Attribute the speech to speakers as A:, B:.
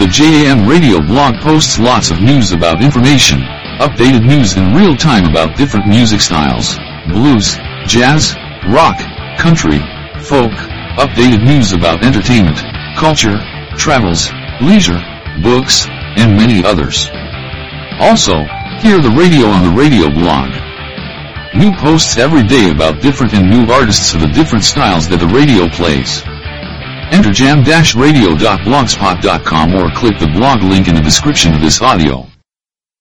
A: The JAM radio blog posts lots of news about information, updated news in real time about different music styles, blues, jazz, rock, country, folk, updated news about entertainment, culture, travels, leisure, books, and many others. Also, hear the radio on the radio blog. New posts every day about different and new artists of the different styles that the radio plays. Enter jam-radio.blogspot.com or click the blog link in the description of this audio.